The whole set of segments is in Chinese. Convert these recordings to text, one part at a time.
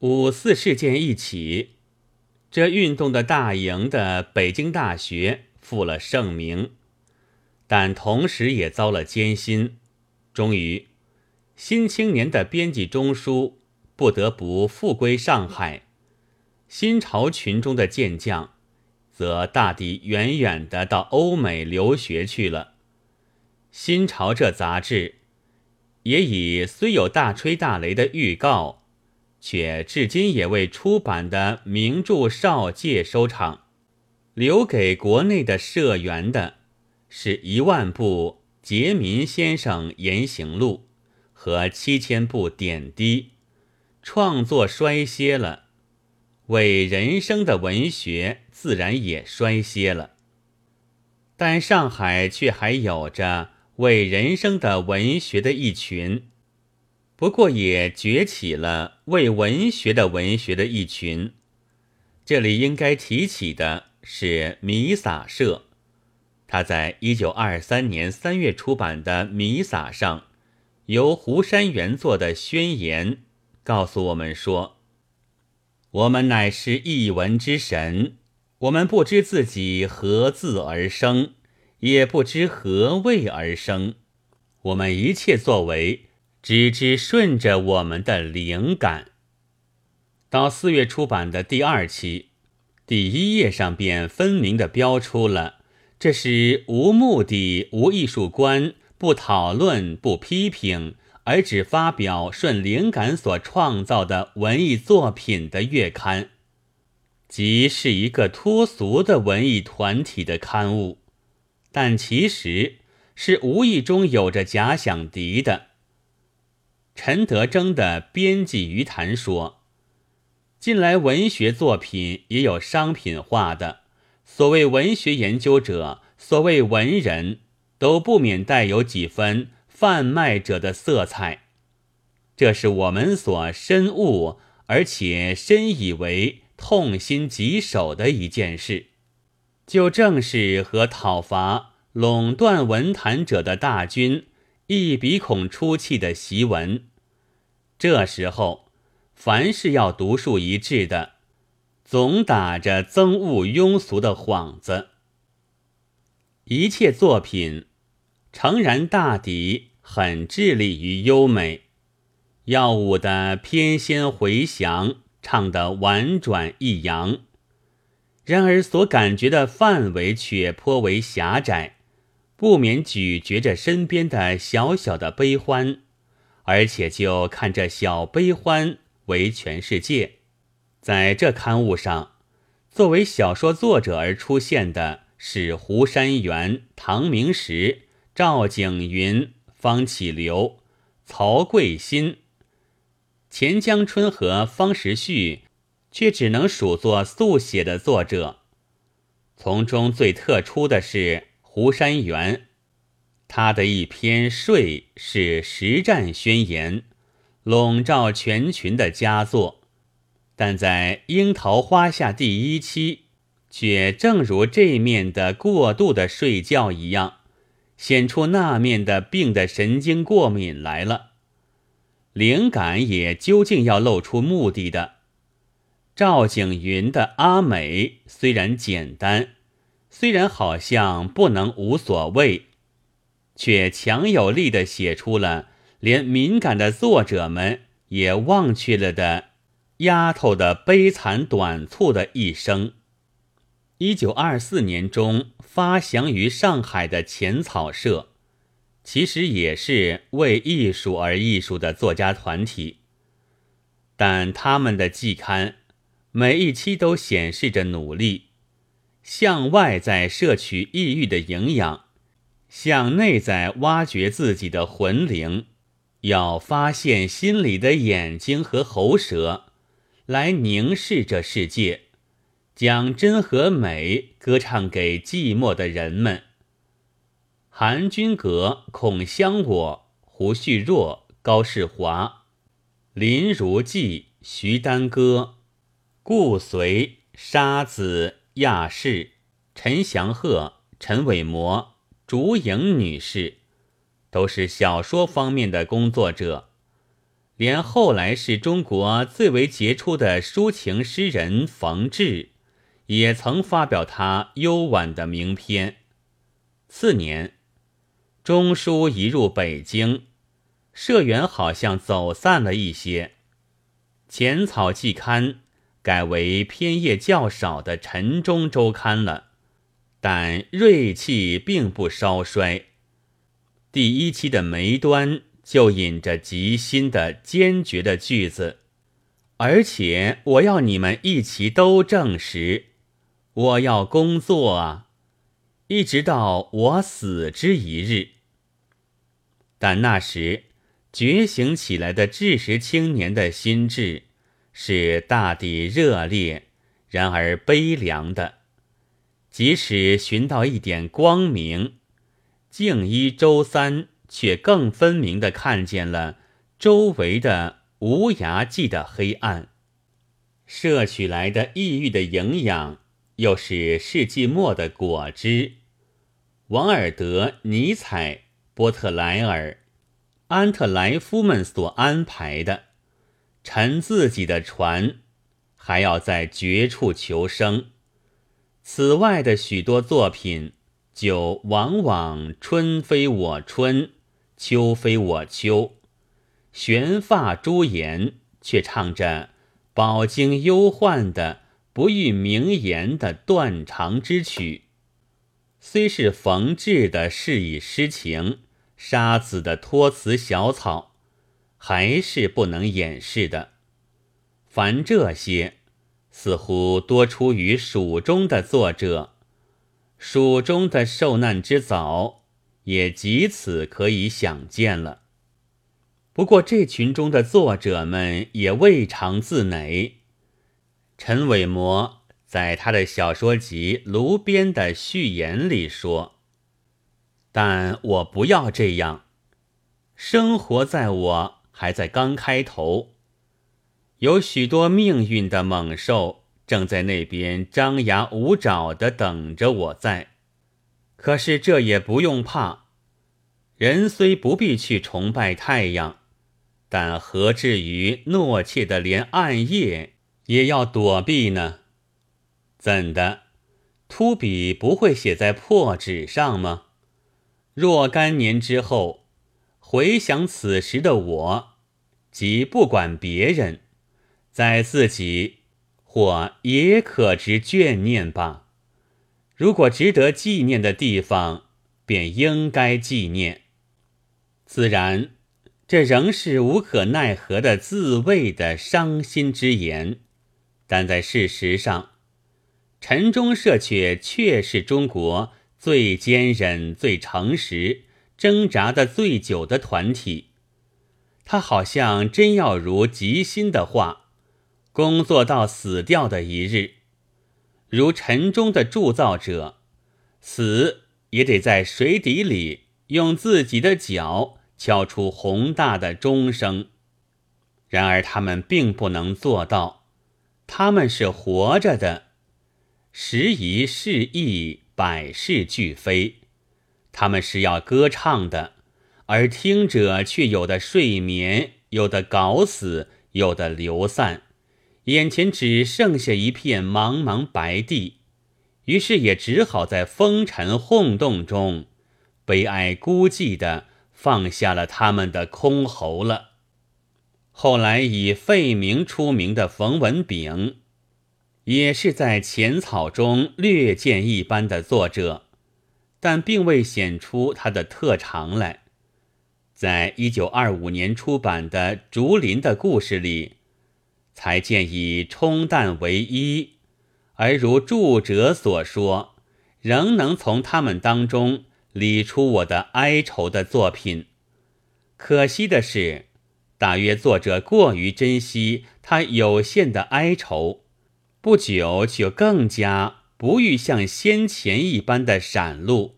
五四事件一起，这运动的大营的北京大学负了盛名，但同时也遭了艰辛。终于，《新青年》的编辑中枢不得不复归上海，新潮群中的健将，则大抵远远的到欧美留学去了。新潮这杂志，也已虽有大吹大擂的预告，却至今也未出版的名著少界收场，留给国内的社员的，是一万部。杰民先生言行录和七千部点滴，创作衰歇了，为人生的文学自然也衰歇了。但上海却还有着为人生的文学的一群，不过也崛起了为文学的文学的一群。这里应该提起的是弥撒社。他在一九二三年三月出版的《弥撒》上，由胡山原作的宣言，告诉我们说：“我们乃是一文之神，我们不知自己何自而生，也不知何谓而生，我们一切作为，只知顺着我们的灵感。”到四月出版的第二期，第一页上便分明的标出了。这是无目的、无艺术观、不讨论、不批评，而只发表顺灵感所创造的文艺作品的月刊，即是一个脱俗的文艺团体的刊物，但其实是无意中有着假想敌的。陈德征的编辑余谈说：“近来文学作品也有商品化的。”所谓文学研究者，所谓文人，都不免带有几分贩卖者的色彩。这是我们所深悟，而且深以为痛心疾首的一件事。就正是和讨伐垄断文坛者的大军一鼻孔出气的檄文。这时候，凡是要独树一帜的。总打着憎恶庸俗的幌子，一切作品诚然大抵很致力于优美，耀武的翩跹回翔，唱得婉转抑扬。然而所感觉的范围却颇为狭窄，不免咀嚼着身边的小小的悲欢，而且就看这小悲欢为全世界。在这刊物上，作为小说作者而出现的是胡山元、唐明实、赵景云、方启流、曹贵新、钱江春和方时序，却只能数作速写的作者。从中最特殊的是胡山元，他的一篇《睡》是实战宣言，笼罩全群的佳作。但在《樱桃花下》第一期，却正如这面的过度的睡觉一样，显出那面的病的神经过敏来了。灵感也究竟要露出目的的。赵景云的阿美虽然简单，虽然好像不能无所谓，却强有力的写出了连敏感的作者们也忘却了的。丫头的悲惨短促的一生。一九二四年中发祥于上海的浅草社，其实也是为艺术而艺术的作家团体，但他们的季刊每一期都显示着努力向外在摄取抑郁的营养，向内在挖掘自己的魂灵，要发现心里的眼睛和喉舌。来凝视这世界，将真和美歌唱给寂寞的人们。韩君阁、孔香我、胡旭若、高士华、林如寄、徐丹歌、顾随、沙子、亚士、陈祥鹤、陈伟模、竹影女士，都是小说方面的工作者。连后来是中国最为杰出的抒情诗人冯至，也曾发表他幽婉的名篇。次年，中书移入北京，社员好像走散了一些。浅草季刊改为篇页较少的晨钟周刊了，但锐气并不稍衰。第一期的眉端就引着极新的坚决的句子，而且我要你们一齐都证实，我要工作啊，一直到我死之一日。但那时。觉醒起来的知识青年的心智是大抵热烈，然而悲凉的。即使寻到一点光明，静一周三，却更分明地看见了周围的无涯际的黑暗。摄取来的抑郁的营养，又是世纪末的果汁。王尔德、尼采、波特莱尔。安特莱夫们所安排的，乘自己的船，还要在绝处求生。此外的许多作品，就往往春非我春，秋非我秋。悬发朱颜，却唱着饱经忧患的不遇名言的断肠之曲。虽是冯至的适以诗情。沙子的托词小草，还是不能掩饰的。凡这些，似乎多出于蜀中的作者。蜀中的受难之早，也即此可以想见了。不过这群中的作者们也未尝自馁。陈伟模在他的小说集《炉边》的序言里说。但我不要这样，生活在我还在刚开头，有许多命运的猛兽正在那边张牙舞爪的等着我在。可是这也不用怕，人虽不必去崇拜太阳，但何至于懦怯的连暗夜也要躲避呢？怎的，秃笔不会写在破纸上吗？若干年之后，回想此时的我，即不管别人，在自己或也可值眷念吧。如果值得纪念的地方，便应该纪念。自然，这仍是无可奈何的自慰的伤心之言，但在事实上，陈忠社却确是中国。最坚韧、最诚实、挣扎的最久的团体，他好像真要如吉心的话，工作到死掉的一日，如尘中的铸造者，死也得在水底里用自己的脚敲出宏大的钟声。然而他们并不能做到，他们是活着的，时移世易。百事俱非，他们是要歌唱的，而听者却有的睡眠，有的搞死，有的流散，眼前只剩下一片茫茫白地，于是也只好在风尘轰动中，悲哀孤寂的放下了他们的箜篌了。后来以废名出名的冯文炳。也是在浅草中略见一般的作者，但并未显出他的特长来。在一九二五年出版的《竹林的故事》里，才见以冲淡为一，而如著者所说，仍能从他们当中理出我的哀愁的作品。可惜的是，大约作者过于珍惜他有限的哀愁。不久就更加不欲像先前一般的闪露，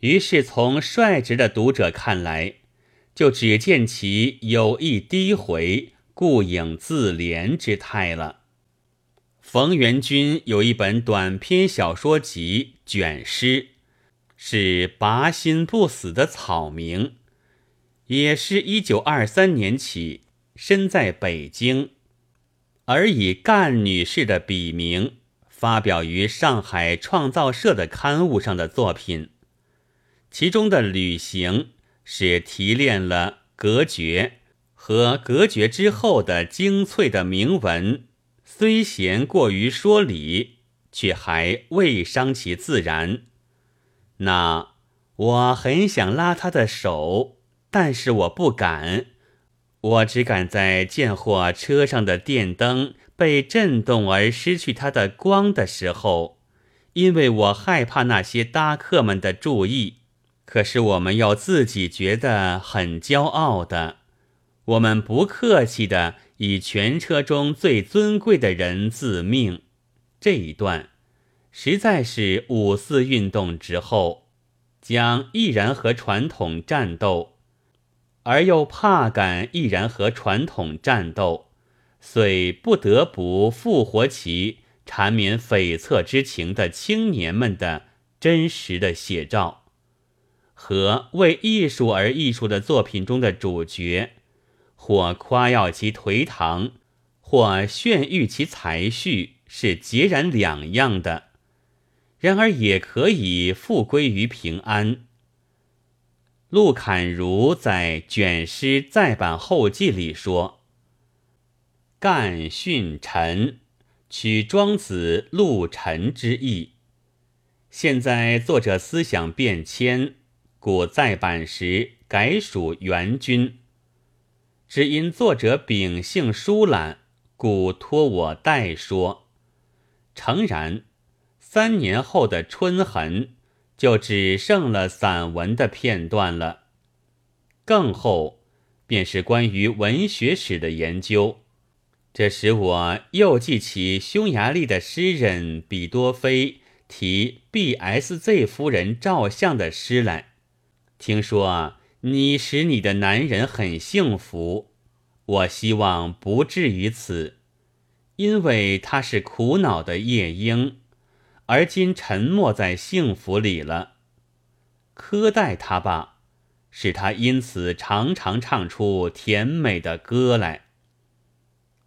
于是从率直的读者看来，就只见其有意低回、顾影自怜之态了。冯元君有一本短篇小说集卷诗，是“拔心不死”的草名，也是一九二三年起身在北京，而以干女士的笔名发表于上海创造社的刊物上的作品，其中的旅行是提炼了隔绝和隔绝之后的精粹的铭文，虽嫌过于说理，却还未伤其自然。那我很想拉他的手，但是我不敢。我只敢在见货车上的电灯被震动而失去它的光的时候，因为我害怕那些搭客们的注意。可是我们要自己觉得很骄傲的，我们不客气的以全车中最尊贵的人自命。这一段。实在是五四运动之后，将毅然和传统战斗，而又怕敢毅然和传统战斗，遂不得不复活其缠绵悱恻之情的青年们的真实的写照，和为艺术而艺术的作品中的主角，或夸耀其颓唐，或炫誉其才序，是截然两样的。然而也可以复归于平安。陆侃如在卷诗再版后记里说：“干训臣，取庄子陆沉之意。现在作者思想变迁，故再版时改属元君。只因作者秉性疏懒，故托我代说。诚然。”三年后的春痕，就只剩了散文的片段了。更后，便是关于文学史的研究。这使我又记起匈牙利的诗人比多菲提 B.S.Z 夫人照相的诗来。听说你使你的男人很幸福，我希望不至于此，因为他是苦恼的夜莺。而今沉没在幸福里了，苛待他吧，使他因此常常唱出甜美的歌来。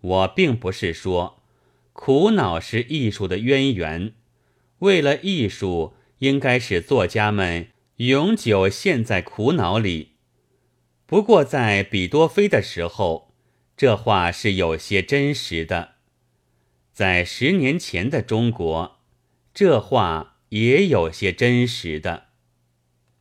我并不是说苦恼是艺术的渊源，为了艺术，应该使作家们永久陷在苦恼里。不过在比多菲的时候，这话是有些真实的，在十年前的中国。这话也有些真实的。